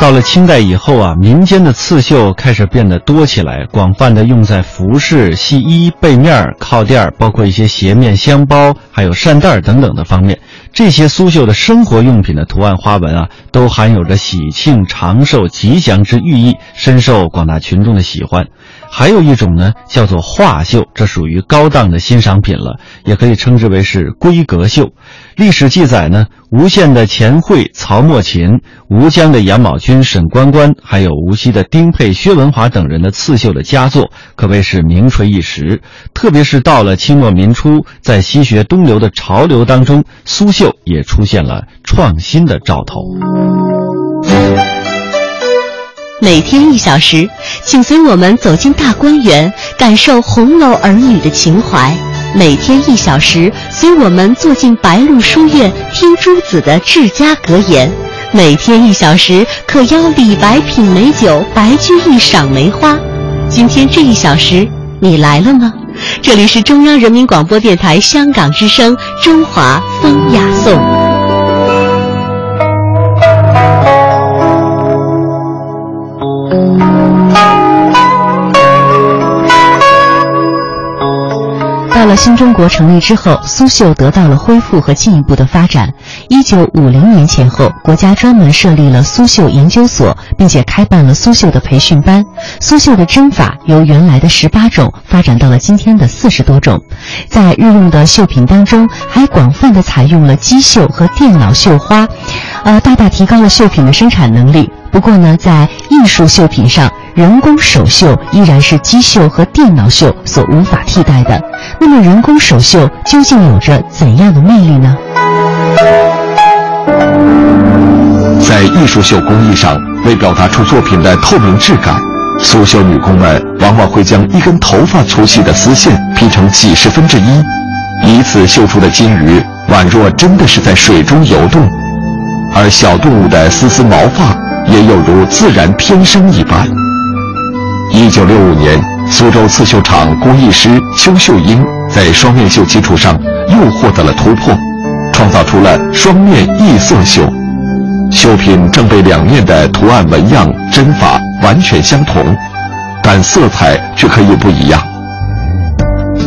到了清代以后啊，民间的刺绣开始变得多起来，广泛的用在服饰、细衣、背面、靠垫，包括一些鞋面、箱包，还有扇袋等等的方面。这些苏绣的生活用品的图案花纹啊，都含有着喜庆、长寿、吉祥之寓意，深受广大群众的喜欢。还有一种呢，叫做画绣，这属于高档的欣赏品了，也可以称之为是闺阁绣。历史记载呢，吴县的钱惠、曹墨琴，吴江的杨卯君、沈关关，还有无锡的丁佩、薛文华等人的刺绣的佳作，可谓是名垂一时。特别是到了清末民初，在西学东流的潮流当中，苏绣也出现了创新的兆头。每天一小时，请随我们走进大观园，感受红楼儿女的情怀；每天一小时，随我们坐进白鹿书院，听朱子的治家格言；每天一小时，可邀李白品美酒，白居易赏梅花。今天这一小时，你来了吗？这里是中央人民广播电台香港之声《中华风雅颂》。了新中国成立之后，苏绣得到了恢复和进一步的发展。一九五零年前后，国家专门设立了苏绣研究所，并且开办了苏绣的培训班。苏绣的针法由原来的十八种发展到了今天的四十多种。在日用的绣品当中，还广泛的采用了机绣和电脑绣花，呃，大大提高了绣品的生产能力。不过呢，在艺术绣品上，人工手绣依然是机绣和电脑绣所无法替代的。那么，人工手绣究竟有着怎样的魅力呢？在艺术绣工艺上，为表达出作品的透明质感，苏绣女工们往往会将一根头发粗细的丝线劈成几十分之一，以此绣出的金鱼宛若真的是在水中游动，而小动物的丝丝毛发也有如自然天生一般。一九六五年，苏州刺绣厂工艺师邱秀英在双面绣基础上又获得了突破，创造出了双面异色绣。绣品正被两面的图案纹样针法完全相同，但色彩却可以不一样。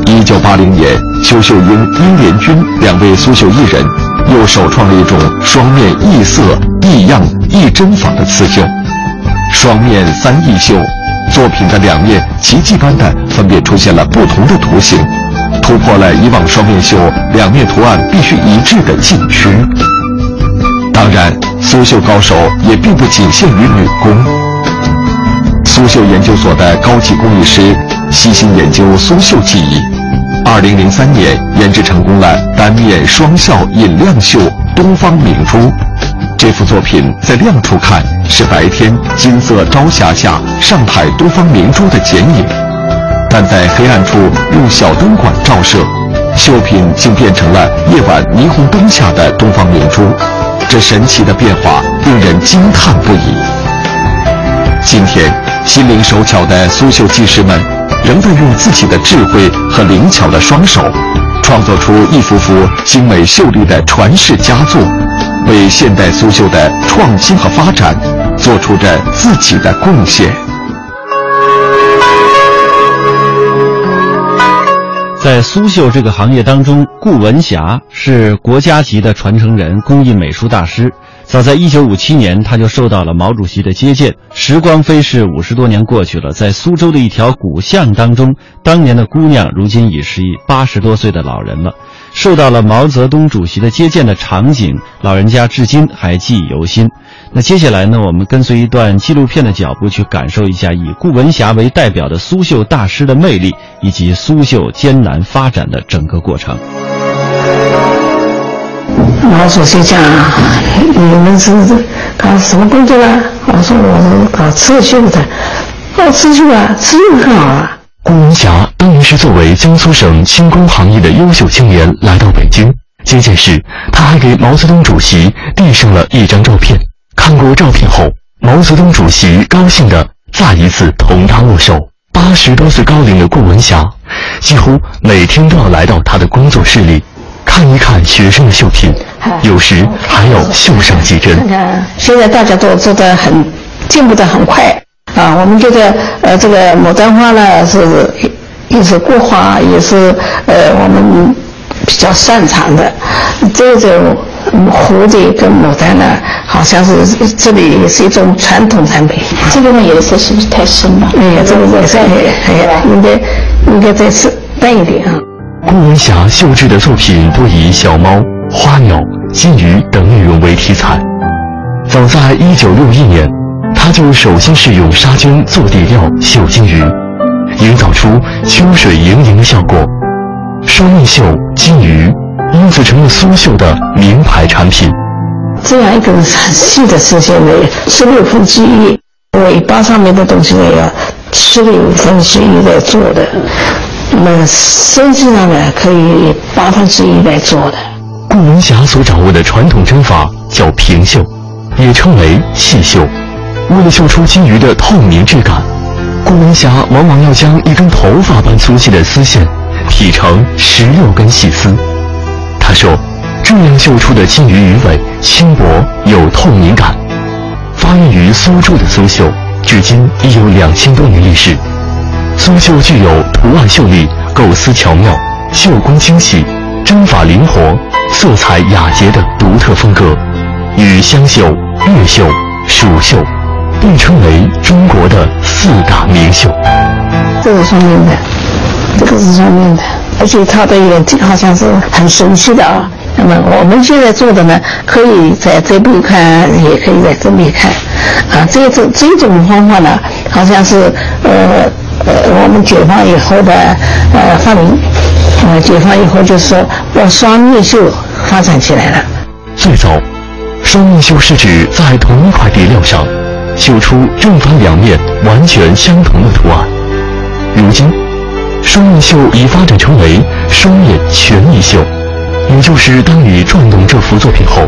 一九八零年，邱秀英、殷连军两位苏绣艺人又首创了一种双面异色、异样、异针法的刺绣——双面三异绣。作品的两面奇迹般的分别出现了不同的图形，突破了以往双面绣两面图案必须一致的禁区。当然，苏绣高手也并不仅限于女工。苏绣研究所的高级工艺师悉心研究苏绣技艺，二零零三年研制成功了单面双效引亮绣《东方明珠》。这幅作品在亮处看是白天金色朝霞下上海东方明珠的剪影，但在黑暗处用小灯管照射，绣品竟变成了夜晚霓虹灯下的东方明珠。这神奇的变化令人惊叹不已。今天，心灵手巧的苏绣技师们仍在用自己的智慧和灵巧的双手，创作出一幅幅精美秀丽的传世佳作。为现代苏绣的创新和发展做出着自己的贡献。在苏绣这个行业当中，顾文霞是国家级的传承人、工艺美术大师。早在1957年，他就受到了毛主席的接见。时光飞逝，五十多年过去了，在苏州的一条古巷当中，当年的姑娘如今已是一八十多岁的老人了。受到了毛泽东主席的接见的场景，老人家至今还记忆犹新。那接下来呢，我们跟随一段纪录片的脚步，去感受一下以顾文霞为代表的苏绣大师的魅力，以及苏绣艰难发展的整个过程。毛主席讲：“你们是搞什么工作啊？”我说：“我是搞刺绣的。”搞刺绣啊，刺绣很好啊。顾文霞当年是作为江苏省轻工行业的优秀青年来到北京接见时，他还给毛泽东主席递上了一张照片。看过照片后，毛泽东主席高兴的再一次同他握手。八十多岁高龄的顾文霞，几乎每天都要来到他的工作室里。看一看学生的绣品，有时还要绣上几针。现在大家都做的很进步的很快啊。我们觉得呃，这个牡丹花呢是也是国花，也是呃我们比较擅长的。这种蝴蝶跟牡丹呢，好像是这里也是一种传统产品。这个呢颜色是不是太深了？哎，这个颜色哎，应该应该再是淡一点啊。顾文霞绣制的作品多以小猫、花鸟、金鱼等内容为题材。早在一九六一年，他就首先是用纱绢做底料绣金鱼，营造出秋水盈盈的效果。双面绣金鱼，因此成了苏绣的名牌产品。这样一根很细的丝线呢，十六分之一，尾巴上面的东西呢要十六分之一来做的。那么身子上呢，可以八分之一来做的。顾文霞所掌握的传统针法叫平绣，也称为细绣。为了绣出金鱼的透明质感，顾文霞往往要将一根头发般粗细的丝线劈成十六根细丝。她说，这样绣出的金鱼鱼尾轻薄有透明感。发源于苏州的苏绣，至今已有两千多年历史。苏绣具有图案秀丽、构思巧妙、绣工精细、针法灵活、色彩雅洁的独特风格，与湘绣、越绣、蜀绣并称为中国的四大名绣。这是双面的，这个是双面的，而且它的眼睛好像是很神奇的啊。那么我们现在做的呢，可以在这边看，也可以在这边看，啊，这种这种方法呢，好像是呃。呃，我们解放以后的呃发明，呃，解放以后就是说往双面绣发展起来了。最早，双面绣是指在同一块底料上绣出正反两面完全相同的图案。如今，双面绣已发展成为双面全面绣，也就是当你转动这幅作品后，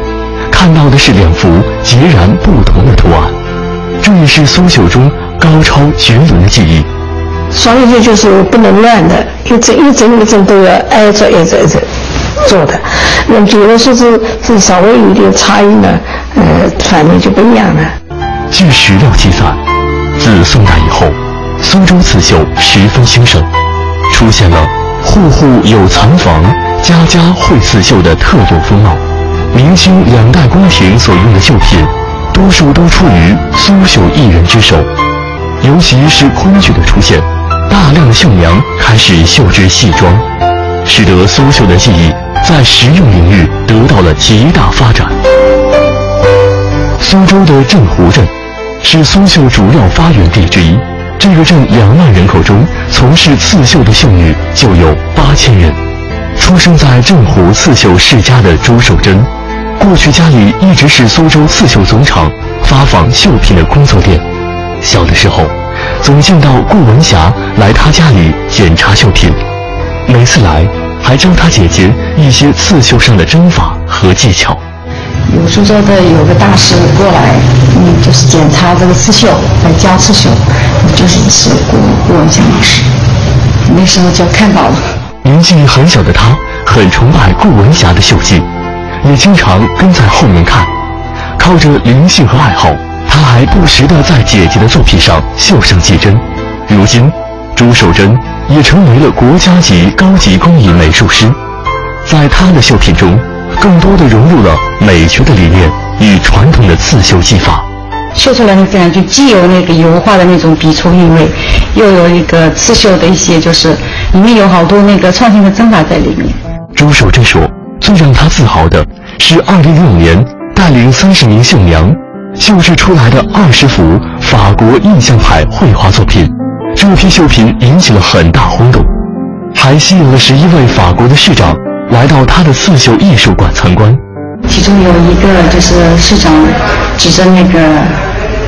看到的是两幅截然不同的图案。这也是苏绣中高超绝伦的技艺。双面绣就是不能乱的，一针一针一针都要挨着挨着挨着做的。那比如说是是稍微有点差异呢，呃，反正就不一样了。据史料记载，自宋代以后，苏州刺绣十分兴盛，出现了户户有蚕房、家家会刺绣的特有风貌。明清两代宫廷所用的绣品，多数都出于苏绣艺人之手，尤其是昆曲的出现。大量的绣娘开始绣制戏装，使得苏绣的技艺在实用领域得到了极大发展。苏州的镇湖镇是苏绣主要发源地之一。这个镇两万人口中，从事刺绣的绣女就有八千人。出生在镇湖刺绣世家的朱守贞，过去家里一直是苏州刺绣总厂发放绣品的工作店。小的时候。总见到顾文霞来他家里检查绣品，每次来还教他姐姐一些刺绣上的针法和技巧。有苏州的有个大师过来，嗯，就是检查这个刺绣，来教刺绣，就是是顾顾文霞老师。那时候就看到了。年纪很小的他，很崇拜顾文霞的绣技，也经常跟在后面看，靠着灵性和爱好。他还不时地在姐姐的作品上绣上几针。如今，朱守贞也成为了国家级高级工艺美术师。在他的绣品中，更多的融入了美学的理念与传统的刺绣技法。绣出来的自然就既有那个油画的那种笔触韵味，又有一个刺绣的一些，就是里面有好多那个创新的针法在里面。朱守贞说：“最让他自豪的是2015年带领三十名绣娘。”绣制出来的二十幅法国印象派绘画作品，这批绣品引起了很大轰动，还吸引了十一位法国的市长来到他的刺绣艺术馆参观。其中有一个就是市长指着那个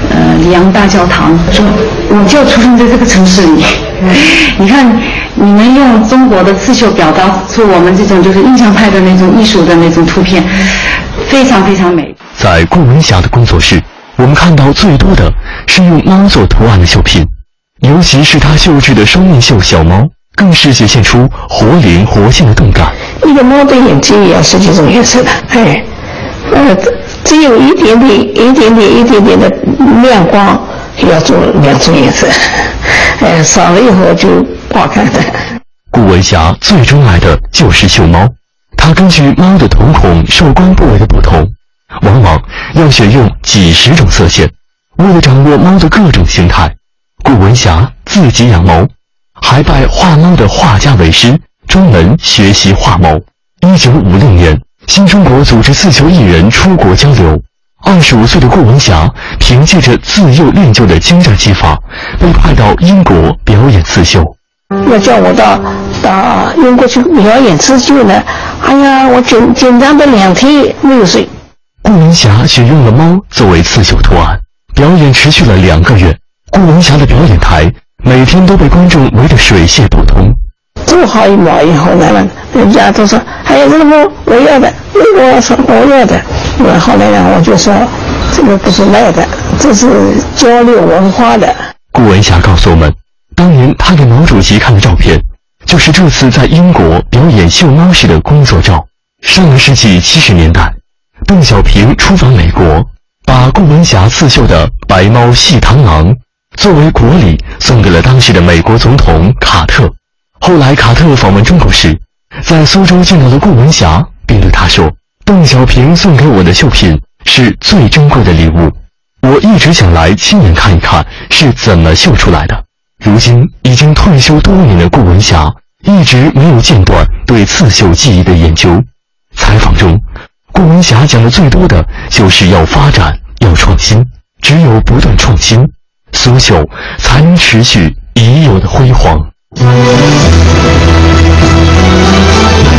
呃里昂大教堂说：“我就出生在这个城市里，你看你们用中国的刺绣表达出我们这种就是印象派的那种艺术的那种图片，非常非常美。”在顾文霞的工作室，我们看到最多的是用猫做图案的绣品，尤其是她绣制的双面绣小猫，更是显现出活灵活现的动感。一个猫的眼睛也要十几种颜色的，哎，呃，只有一点点、一点点、一点点的亮光，要做两种颜色，呃，少了以后就不好看的。顾文霞最钟爱的就是绣猫，她根据猫的瞳孔、受光部位的不同，往往要选用几十种色线。为了掌握猫的各种形态，顾文霞自己养猫，还拜画猫的画家为师，专门学习画猫。一九五六年，新中国组织刺绣艺人出国交流，二十五岁的顾文霞凭借着自幼练就的精湛技法，被派到英国表演刺绣。那叫我到到英国去表演刺绣呢，哎呀，我紧紧张的两天没有睡。顾文霞选用了猫作为刺绣图案，表演持续了两个月。顾文霞的表演台每天都被观众围得水泄不通。做好一毛以后呢，人家都说：“还有这个猫，我要的，我说我要的。”后来呢，我就说：“这个不是卖的，这是交流文化的。”顾文霞告诉我们。当年他给毛主席看的照片，就是这次在英国表演绣猫时的工作照。上个世纪七十年代，邓小平出访美国，把顾文霞刺绣的白猫戏螳螂作为国礼送给了当时的美国总统卡特。后来卡特访问中国时，在苏州见到了顾文霞，并对他说：“邓小平送给我的绣品是最珍贵的礼物，我一直想来亲眼看一看是怎么绣出来的。”如今已经退休多年的顾文霞，一直没有间断对刺绣技艺的研究。采访中，顾文霞讲的最多的就是要发展、要创新。只有不断创新，苏绣才能持续已有的辉煌。Thank you.